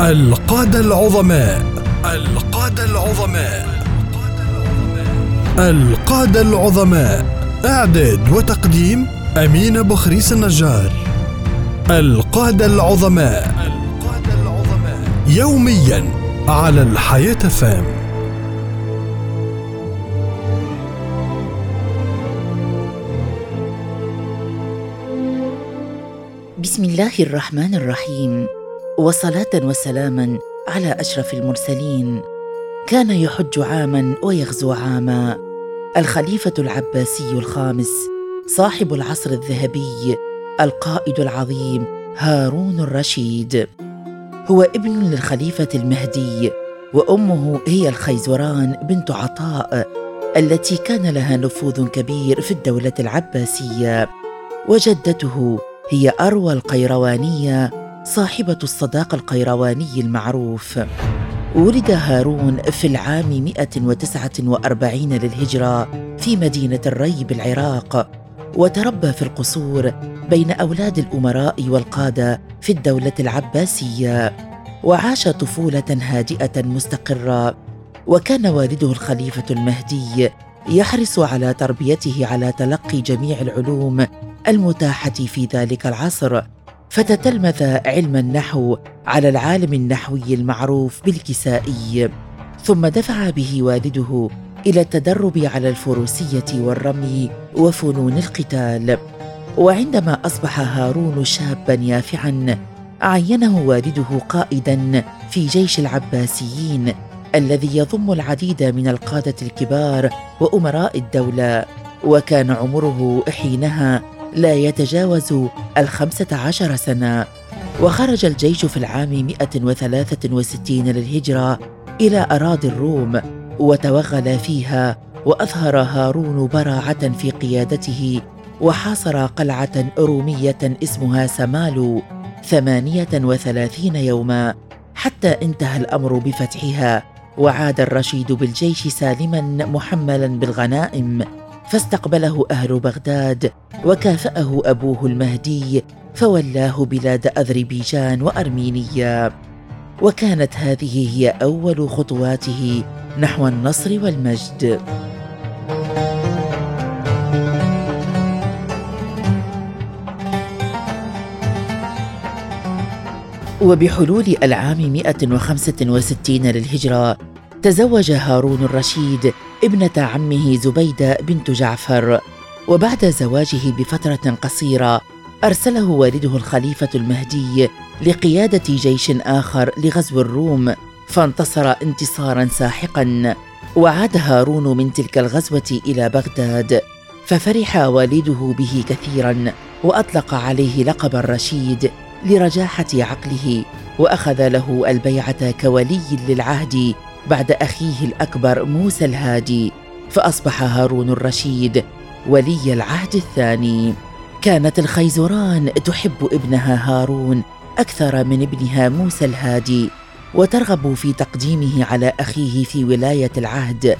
القادة العظماء. القادة العظماء. القادة العظماء. إعداد وتقديم أمين بخريس النجار. القادة العظماء القادة العظماء. يوميا على الحياة فام. بسم الله الرحمن الرحيم. وصلاة وسلاما على أشرف المرسلين. كان يحج عاما ويغزو عاما. الخليفة العباسي الخامس صاحب العصر الذهبي القائد العظيم هارون الرشيد. هو ابن للخليفة المهدي وأمه هي الخيزران بنت عطاء التي كان لها نفوذ كبير في الدولة العباسية. وجدته هي أروى القيروانية صاحبة الصداق القيرواني المعروف. ولد هارون في العام 149 للهجرة في مدينة الري بالعراق وتربى في القصور بين أولاد الأمراء والقادة في الدولة العباسية وعاش طفولة هادئة مستقرة. وكان والده الخليفة المهدي يحرص على تربيته على تلقي جميع العلوم المتاحة في ذلك العصر. فتتلمذ علم النحو على العالم النحوي المعروف بالكسائي ثم دفع به والده إلى التدرب على الفروسية والرمي وفنون القتال. وعندما أصبح هارون شابا يافعا عينه والده قائدا في جيش العباسيين الذي يضم العديد من القادة الكبار وأمراء الدولة وكان عمره حينها لا يتجاوز الخمسة عشر سنة. وخرج الجيش في العام 163 للهجرة إلى أراضي الروم وتوغل فيها وأظهر هارون براعة في قيادته وحاصر قلعة رومية اسمها سمالو ثمانية وثلاثين يوما حتى انتهى الأمر بفتحها وعاد الرشيد بالجيش سالما محملا بالغنائم. فاستقبله أهل بغداد وكافأه أبوه المهدي فولاه بلاد أذربيجان وأرمينيا. وكانت هذه هي أول خطواته نحو النصر والمجد. وبحلول العام 165 للهجرة تزوج هارون الرشيد ابنة عمه زبيدة بنت جعفر وبعد زواجه بفترة قصيرة أرسله والده الخليفة المهدي لقيادة جيش آخر لغزو الروم فانتصر انتصارا ساحقا وعاد هارون من تلك الغزوة إلى بغداد ففرح والده به كثيرا وأطلق عليه لقب الرشيد لرجاحة عقله وأخذ له البيعة كولي للعهد بعد أخيه الأكبر موسى الهادي فأصبح هارون الرشيد ولي العهد الثاني. كانت الخيزران تحب ابنها هارون أكثر من ابنها موسى الهادي وترغب في تقديمه على أخيه في ولاية العهد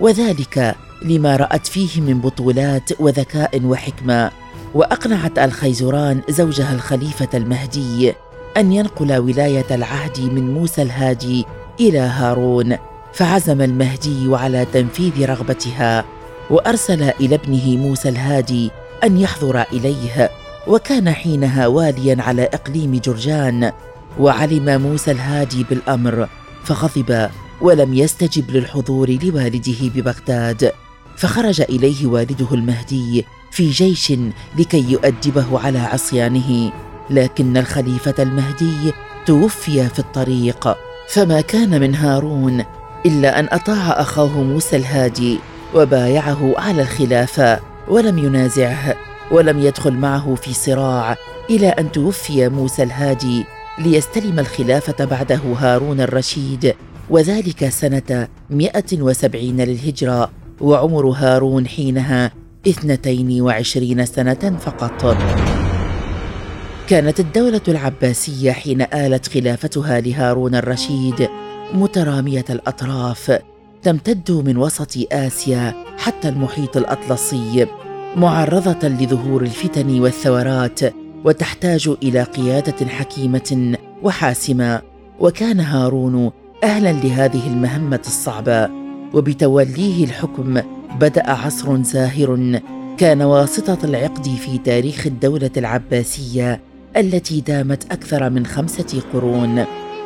وذلك لما رأت فيه من بطولات وذكاء وحكمة. وأقنعت الخيزران زوجها الخليفة المهدي أن ينقل ولاية العهد من موسى الهادي إلى هارون فعزم المهدي على تنفيذ رغبتها وأرسل إلى ابنه موسى الهادي أن يحضر إليه وكان حينها واليا على إقليم جرجان وعلم موسى الهادي بالأمر فغضب ولم يستجب للحضور لوالده ببغداد فخرج إليه والده المهدي في جيش لكي يؤدبه على عصيانه لكن الخليفة المهدي توفي في الطريق. فما كان من هارون إلا أن أطاع أخاه موسى الهادي وبايعه على الخلافه ولم ينازعه ولم يدخل معه في صراع إلى أن توفي موسى الهادي ليستلم الخلافة بعده هارون الرشيد وذلك سنة 170 للهجرة وعمر هارون حينها اثنتين وعشرين سنة فقط. كانت الدولة العباسية حين آلت خلافتها لهارون الرشيد مترامية الأطراف تمتد من وسط آسيا حتى المحيط الأطلسي معرضة لظهور الفتن والثورات وتحتاج إلى قيادة حكيمة وحاسمة. وكان هارون أهلا لهذه المهمة الصعبة وبتوليه الحكم بدأ عصر زاهر كان واسطة العقد في تاريخ الدولة العباسية التي دامت أكثر من خمسة قرون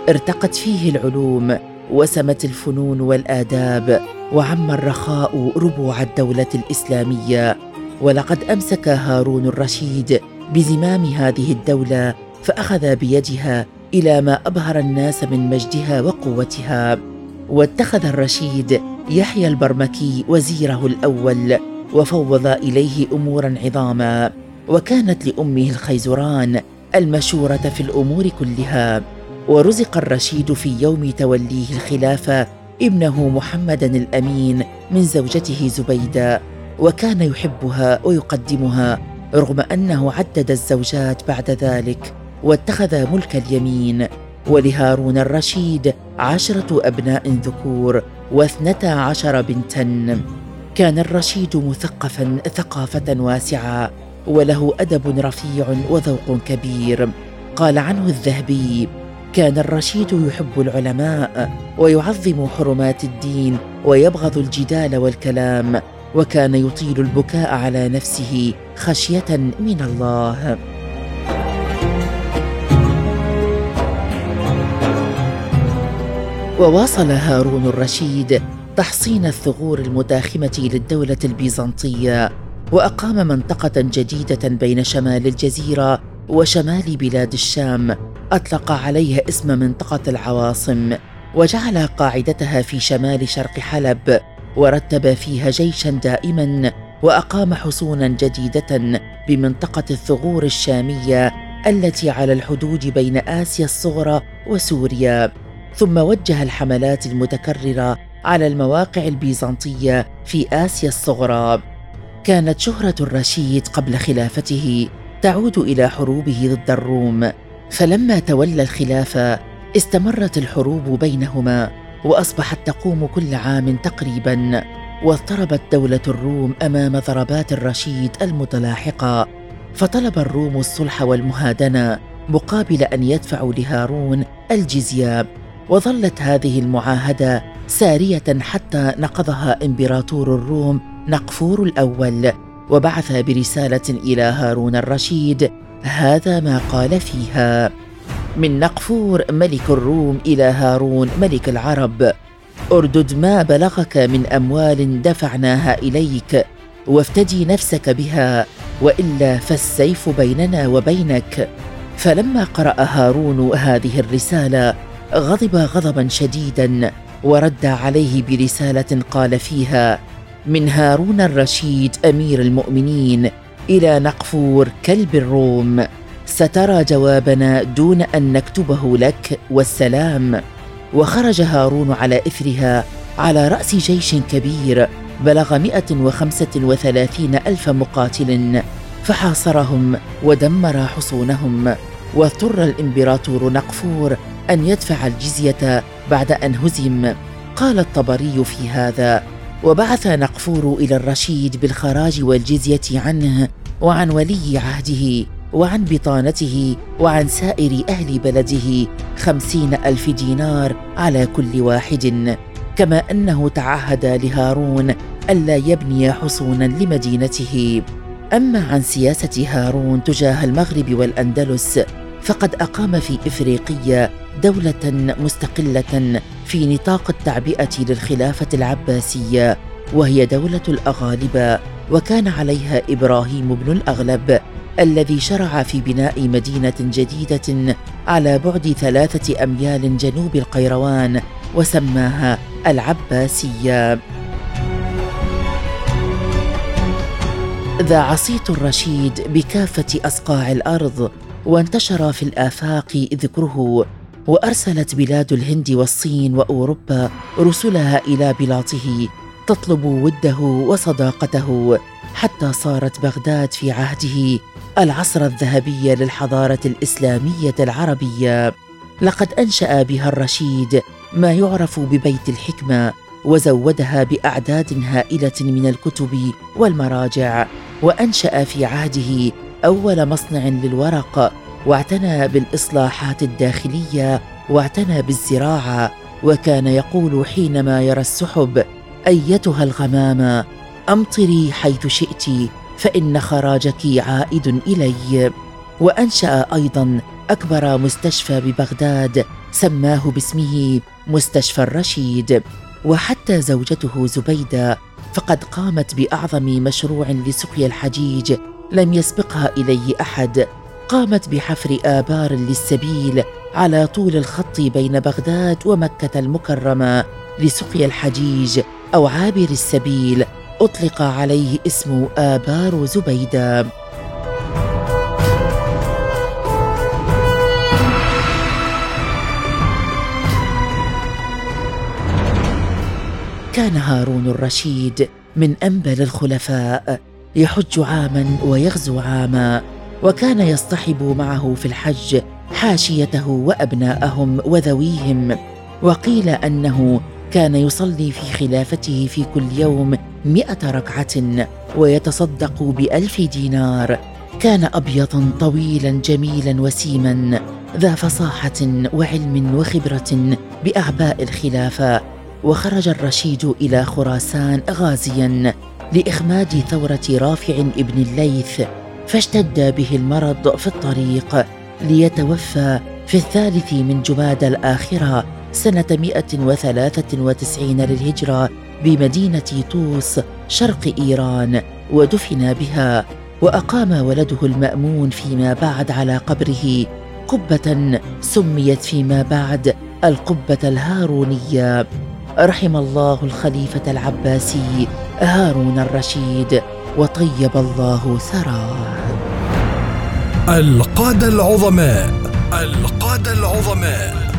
ارتقت فيه العلوم وسمت الفنون والآداب وعم الرخاء ربوع الدولة الإسلامية. ولقد أمسك هارون الرشيد بزمام هذه الدولة فأخذ بيدها إلى ما أبهر الناس من مجدها وقوتها. واتخذ الرشيد يحيى البرمكي وزيره الأول وفوض إليه أمورا عظاما. وكانت لأمه الخيزران المشورة في الأمور كلها ورزق الرشيد في يوم توليه الخلافه ابنه محمدا الأمين من زوجته زبيدة وكان يحبها ويقدمها رغم أنه عدد الزوجات بعد ذلك واتخذ ملك اليمين ولهارون الرشيد عشرة أبناء ذكور واثنتا عشر بنتا. كان الرشيد مثقفا ثقافة واسعة وله أدب رفيع وذوق كبير. قال عنه الذهبي كان الرشيد يحب العلماء ويعظم حرمات الدين ويبغض الجدال والكلام وكان يطيل البكاء على نفسه خشية من الله. وواصل هارون الرشيد تحصين الثغور المتاخمة للدولة البيزنطية. وأقام منطقة جديدة بين شمال الجزيرة وشمال بلاد الشام. أطلق عليها اسم منطقة العواصم وجعل قاعدتها في شمال شرق حلب ورتب فيها جيشا دائما وأقام حصونا جديدة بمنطقة الثغور الشامية التي على الحدود بين آسيا الصغرى وسوريا. ثم وجه الحملات المتكررة على المواقع البيزنطية في آسيا الصغرى. كانت شهرة الرشيد قبل خلافته تعود إلى حروبه ضد الروم. فلما تولى الخلافة استمرت الحروب بينهما وأصبحت تقوم كل عام تقريبا واضطربت دولة الروم أمام ضربات الرشيد المتلاحقة. فطلب الروم الصلح والمهادنة مقابل أن يدفعوا لهارون الجزية وظلت هذه المعاهدة سارية حتى نقضها إمبراطور الروم نقفور الأول وبعث برسالة إلى هارون الرشيد هذا ما قال فيها. من نقفور ملك الروم إلى هارون ملك العرب. أردد ما بلغك من أموال دفعناها إليك وافتدي نفسك بها وإلا فالسيف بيننا وبينك. فلما قرأ هارون هذه الرسالة غضب غضبا شديدا ورد عليه برسالة قال فيها من هارون الرشيد أمير المؤمنين إلى نقفور كلب الروم. سترى جوابنا دون أن نكتبه لك والسلام. وخرج هارون على إثرها على رأس جيش كبير بلغ 135 ألف مقاتل فحاصرهم ودمر حصونهم. واضطر الإمبراطور نقفور أن يدفع الجزية بعد أن هزم. قال الطبري في هذا وبعث نقفور إلى الرشيد بالخراج والجزية عنه وعن ولي عهده وعن بطانته وعن سائر أهل بلده خمسين ألف دينار على كل واحد كما أنه تعهد لهارون ألا يبني حصونا لمدينته. أما عن سياسة هارون تجاه المغرب والأندلس فقد أقام في إفريقيا دولة مستقلة في نطاق التعبئة للخلافة العباسية وهي دولة الأغالبة وكان عليها إبراهيم بن الأغلب الذي شرع في بناء مدينة جديدة على بعد ثلاثة أميال جنوب القيروان وسماها العباسية. ذاع صيت الرشيد بكافة أصقاع الأرض وانتشر في الآفاق ذكره وأرسلت بلاد الهند والصين وأوروبا رسلها إلى بلاطه تطلب وده وصداقته حتى صارت بغداد في عهده العصر الذهبي للحضارة الإسلامية العربية. لقد أنشأ بها الرشيد ما يعرف ببيت الحكمة وزودها بأعداد هائلة من الكتب والمراجع وأنشأ في عهده أول مصنع للورق واعتنى بالإصلاحات الداخلية واعتنى بالزراعة وكان يقول حينما يرى السحب أيتها الغمامه أمطري حيث شئت فإن خراجك عائد إلي. وأنشأ أيضا أكبر مستشفى ببغداد سماه باسمه مستشفى الرشيد. وحتى زوجته زبيدة فقد قامت بأعظم مشروع لسقيا الحجيج لم يسبقها إليه أحد. قامت بحفر آبار للسبيل على طول الخط بين بغداد ومكة المكرمة لسقيا الحجيج أو عابر السبيل. أطلق عليه اسم آبار زبيدة. كان هارون الرشيد من أنبل الخلفاء يحج عاما ويغزو عاما. وكان يصطحب معه في الحج حاشيته وأبناءهم وذويهم وقيل أنه كان يصلي في خلافته في كل يوم مئة ركعة ويتصدق بألف دينار. كان أبيضا طويلا جميلا وسيما ذا فصاحة وعلم وخبرة بأعباء الخلافة. وخرج الرشيد إلى خراسان غازيا لإخماد ثورة رافع ابن الليث. فاشتد به المرض في الطريق ليتوفى في الثالث من جماد الآخرة سنة 193 للهجرة بمدينة طوس شرق إيران ودفن بها وأقام ولده المأمون فيما بعد على قبره. قبة سميت فيما بعد القبة الهارونية. رحم الله الخليفة العباسي هارون الرشيد. وطيب الله ثراه القادة العظماء. القادة العظماء.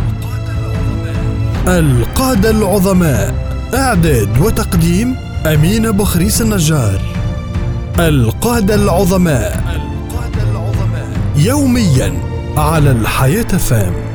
القادة العظماء. إعداد وتقديم أمين بخريس النجار. القادة العظماء. يوميا على الحياة فام.